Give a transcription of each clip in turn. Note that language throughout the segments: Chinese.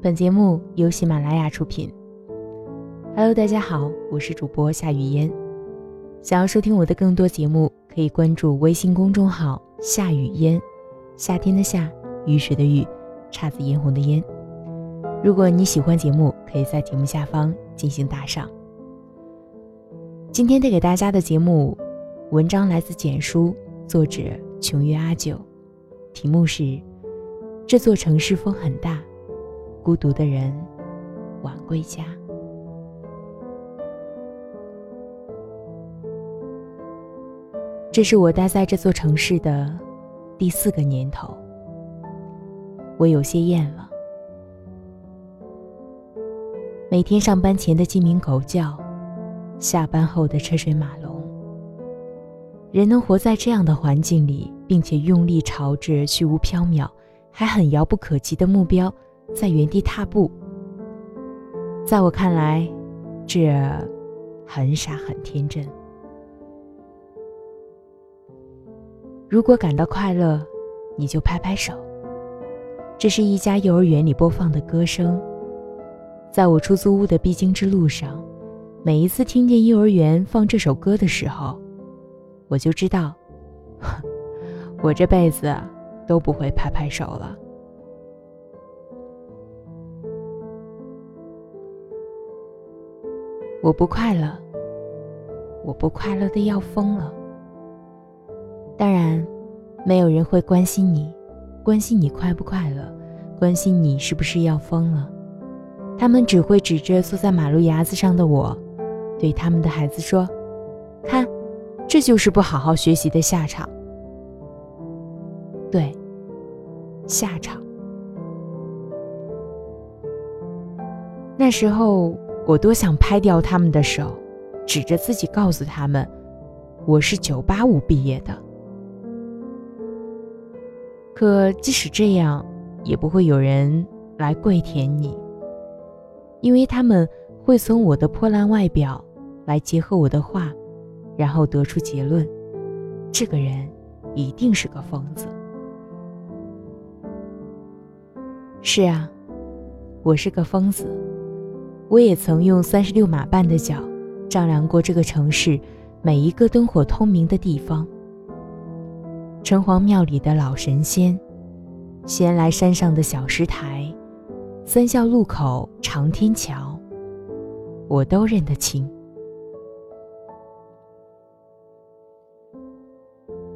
本节目由喜马拉雅出品。Hello，大家好，我是主播夏雨嫣。想要收听我的更多节目，可以关注微信公众号“夏雨嫣”，夏天的夏，雨水的雨，姹紫嫣红的嫣。如果你喜欢节目，可以在节目下方进行打赏。今天带给大家的节目文章来自简书，作者琼月阿九，题目是：这座城市风很大。孤独的人晚归家。这是我待在这座城市的第四个年头，我有些厌了。每天上班前的鸡鸣狗叫，下班后的车水马龙。人能活在这样的环境里，并且用力朝着虚无缥缈、还很遥不可及的目标。在原地踏步，在我看来，这很傻很天真。如果感到快乐，你就拍拍手。这是一家幼儿园里播放的歌声。在我出租屋的必经之路上，每一次听见幼儿园放这首歌的时候，我就知道，我这辈子都不会拍拍手了。我不快乐，我不快乐的要疯了。当然，没有人会关心你，关心你快不快乐，关心你是不是要疯了。他们只会指着坐在马路牙子上的我，对他们的孩子说：“看，这就是不好好学习的下场。”对，下场。那时候。我多想拍掉他们的手，指着自己告诉他们：“我是九八五毕业的。”可即使这样，也不会有人来跪舔你，因为他们会从我的破烂外表来结合我的话，然后得出结论：这个人一定是个疯子。是啊，我是个疯子。我也曾用三十六码半的脚丈量过这个城市每一个灯火通明的地方。城隍庙里的老神仙，仙来山上的小石台，三孝路口长天桥，我都认得清。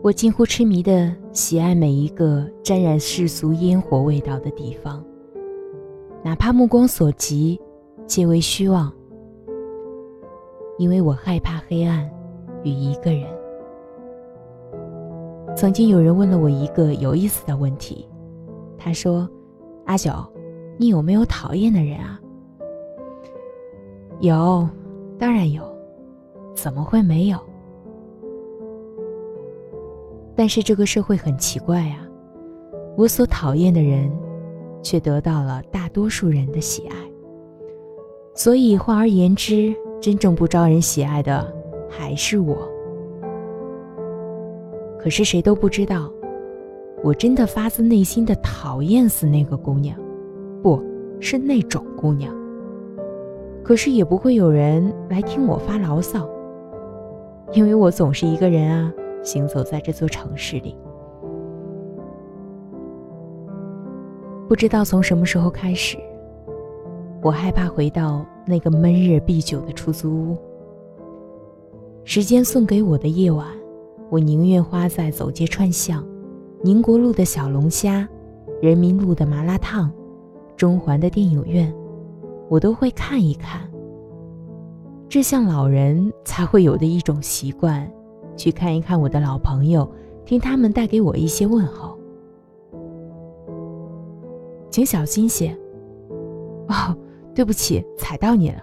我近乎痴迷的喜爱每一个沾染世俗烟火味道的地方，哪怕目光所及。皆为虚妄，因为我害怕黑暗与一个人。曾经有人问了我一个有意思的问题，他说：“阿九，你有没有讨厌的人啊？”有，当然有，怎么会没有？但是这个社会很奇怪啊，我所讨厌的人，却得到了大多数人的喜爱。所以换而言之，真正不招人喜爱的还是我。可是谁都不知道，我真的发自内心的讨厌死那个姑娘，不是那种姑娘。可是也不会有人来听我发牢骚，因为我总是一个人啊，行走在这座城市里。不知道从什么时候开始。我害怕回到那个闷热必久的出租屋。时间送给我的夜晚，我宁愿花在走街串巷、宁国路的小龙虾、人民路的麻辣烫、中环的电影院，我都会看一看。这像老人才会有的一种习惯，去看一看我的老朋友，听他们带给我一些问候。请小心些。哦。对不起，踩到你了，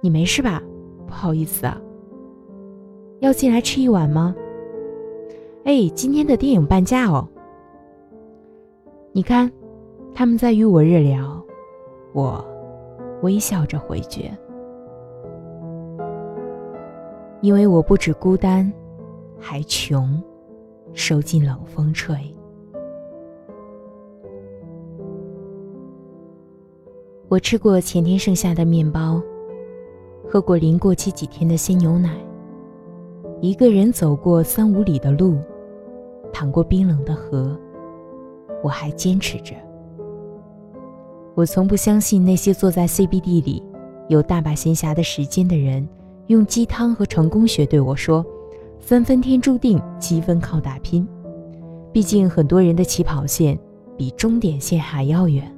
你没事吧？不好意思啊。要进来吃一碗吗？哎，今天的电影半价哦。你看，他们在与我热聊，我微笑着回绝，因为我不止孤单，还穷，受尽冷风吹。我吃过前天剩下的面包，喝过临过期几天的鲜牛奶，一个人走过三五里的路，淌过冰冷的河，我还坚持着。我从不相信那些坐在 CBD 里有大把闲暇的时间的人，用鸡汤和成功学对我说：“三分天注定，七分靠打拼。”毕竟很多人的起跑线比终点线还要远。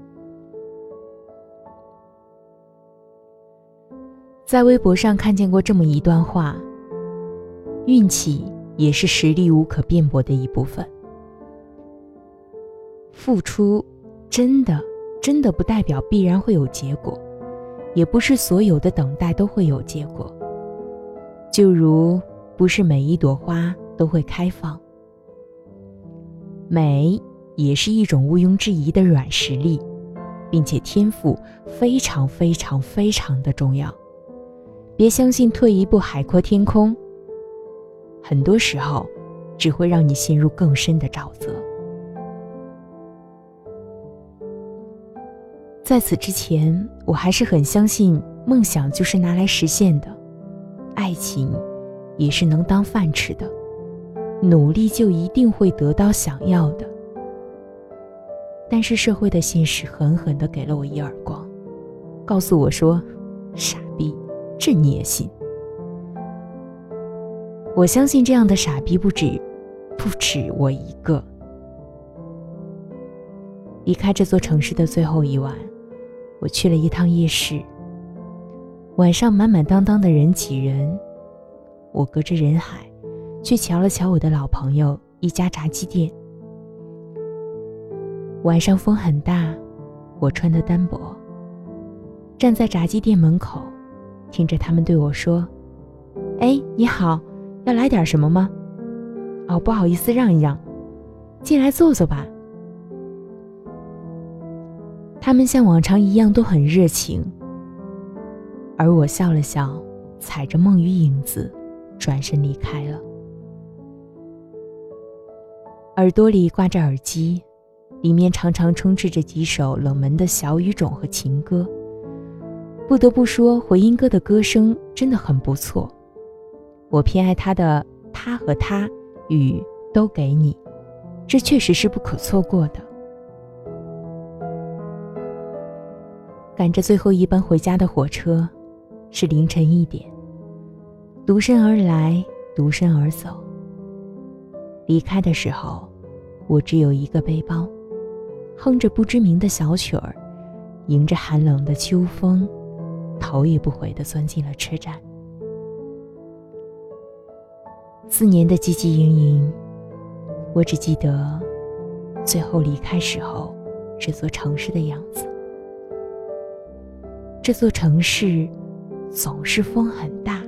在微博上看见过这么一段话：运气也是实力无可辩驳的一部分。付出真的真的不代表必然会有结果，也不是所有的等待都会有结果。就如不是每一朵花都会开放。美也是一种毋庸置疑的软实力，并且天赋非常非常非常的重要。别相信退一步海阔天空，很多时候只会让你陷入更深的沼泽。在此之前，我还是很相信梦想就是拿来实现的，爱情也是能当饭吃的，努力就一定会得到想要的。但是社会的现实狠狠地给了我一耳光，告诉我说：“傻。”这你也信？我相信这样的傻逼不止，不止我一个。离开这座城市的最后一晚，我去了一趟夜市。晚上满满当当的人挤人，我隔着人海，去瞧了瞧我的老朋友一家炸鸡店。晚上风很大，我穿的单薄，站在炸鸡店门口。听着他们对我说：“哎，你好，要来点什么吗？哦，不好意思，让一让，进来坐坐吧。”他们像往常一样都很热情，而我笑了笑，踩着梦与影子，转身离开了。耳朵里挂着耳机，里面常常充斥着几首冷门的小语种和情歌。不得不说，回音哥的歌声真的很不错。我偏爱他的《他和他》与《都给你》，这确实是不可错过的。赶着最后一班回家的火车，是凌晨一点。独身而来，独身而走。离开的时候，我只有一个背包，哼着不知名的小曲儿，迎着寒冷的秋风。头也不回地钻进了车站。四年的汲汲营营，我只记得最后离开时候这座城市的样子。这座城市总是风很大，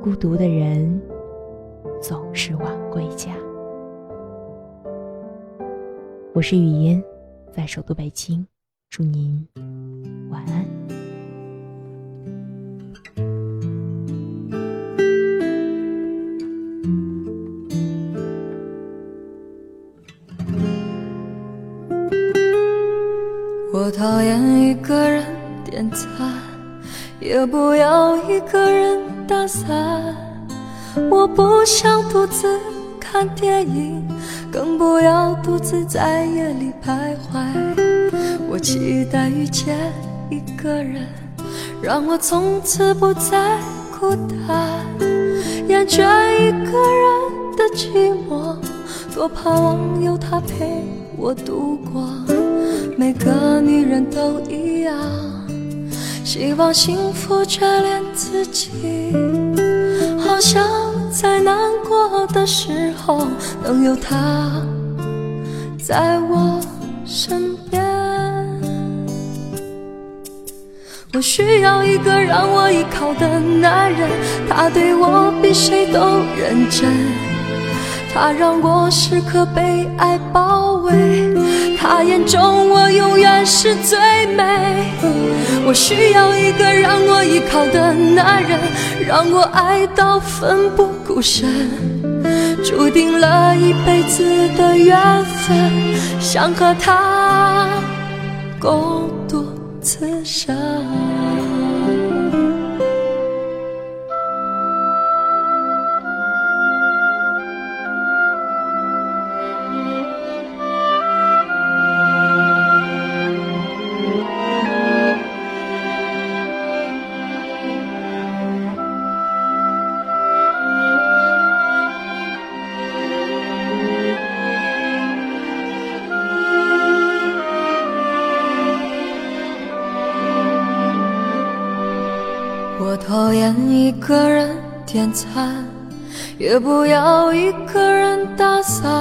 孤独的人总是晚归家。我是雨嫣，在首都北京，祝您讨厌一个人点餐，也不要一个人打伞。我不想独自看电影，更不要独自在夜里徘徊。我期待遇见一个人，让我从此不再孤单。厌倦一个人的寂寞，多盼望有他陪我度过。每个女人都一样，希望幸福，眷恋自己，好想在难过的时候能有他在我身边。我需要一个让我依靠的男人，他对我比谁都认真，他让我时刻被爱包围。他眼中我永远是最美。我需要一个让我依靠的男人，让我爱到奋不顾身，注定了一辈子的缘分，想和他共度此生。讨厌一个人点餐，也不要一个人打伞。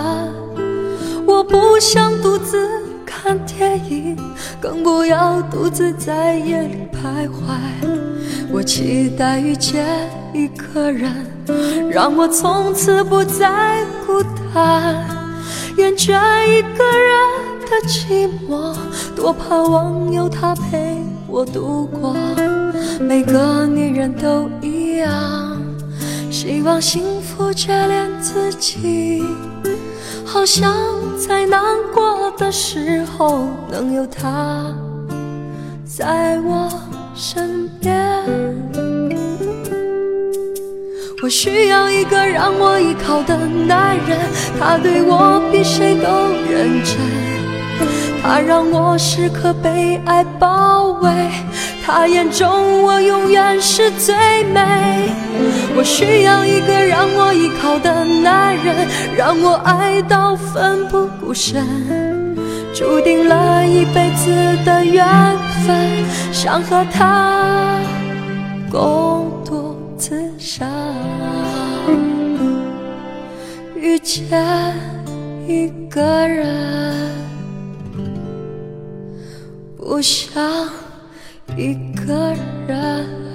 我不想独自看电影，更不要独自在夜里徘徊。我期待遇见一个人，让我从此不再孤单。厌倦一个人的寂寞，多盼望有他陪我度过。每个女人都一样，希望幸福眷恋自己，好想在难过的时候能有他在我身边。我需要一个让我依靠的男人，他对我比谁都认真，他让我时刻被爱包围。他眼中我永远是最美。我需要一个让我依靠的男人，让我爱到奋不顾身，注定了一辈子的缘分，想和他共度此生。遇见一个人，不想。一个人。